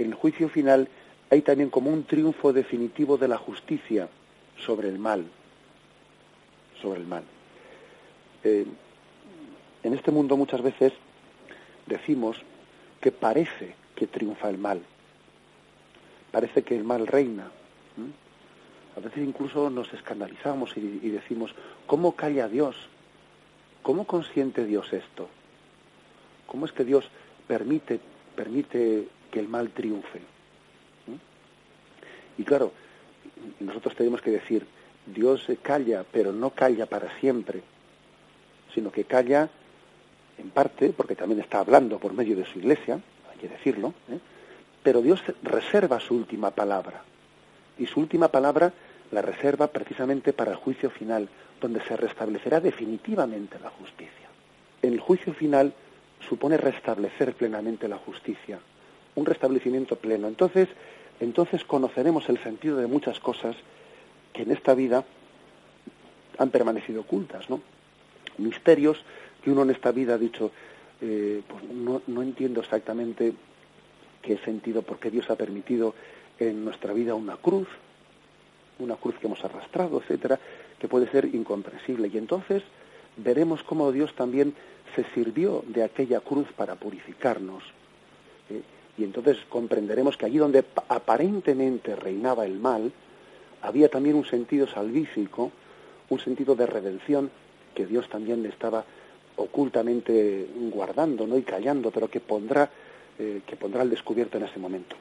en el juicio final hay también como un triunfo definitivo de la justicia sobre el mal, sobre el mal. Eh, en este mundo muchas veces decimos que parece que triunfa el mal, parece que el mal reina. A veces incluso nos escandalizamos y, decimos, ¿cómo calla Dios? ¿Cómo consiente Dios esto? ¿Cómo es que Dios permite, permite que el mal triunfe? Y claro, nosotros tenemos que decir, Dios calla, pero no calla para siempre, sino que calla en parte, porque también está hablando por medio de su iglesia, hay que decirlo, ¿eh? pero Dios reserva su última palabra. Y su última palabra la reserva precisamente para el juicio final, donde se restablecerá definitivamente la justicia. El juicio final supone restablecer plenamente la justicia, un restablecimiento pleno. Entonces, entonces conoceremos el sentido de muchas cosas que en esta vida han permanecido ocultas, ¿no? Misterios que uno en esta vida ha dicho, eh, pues no, no entiendo exactamente qué sentido, por qué Dios ha permitido en nuestra vida una cruz, una cruz que hemos arrastrado, etcétera, que puede ser incomprensible. Y entonces veremos cómo Dios también se sirvió de aquella cruz para purificarnos. ¿eh? Y entonces comprenderemos que allí donde aparentemente reinaba el mal, había también un sentido salvífico, un sentido de redención que Dios también estaba ocultamente guardando ¿no? y callando, pero que pondrá, eh, que pondrá al descubierto en ese momento.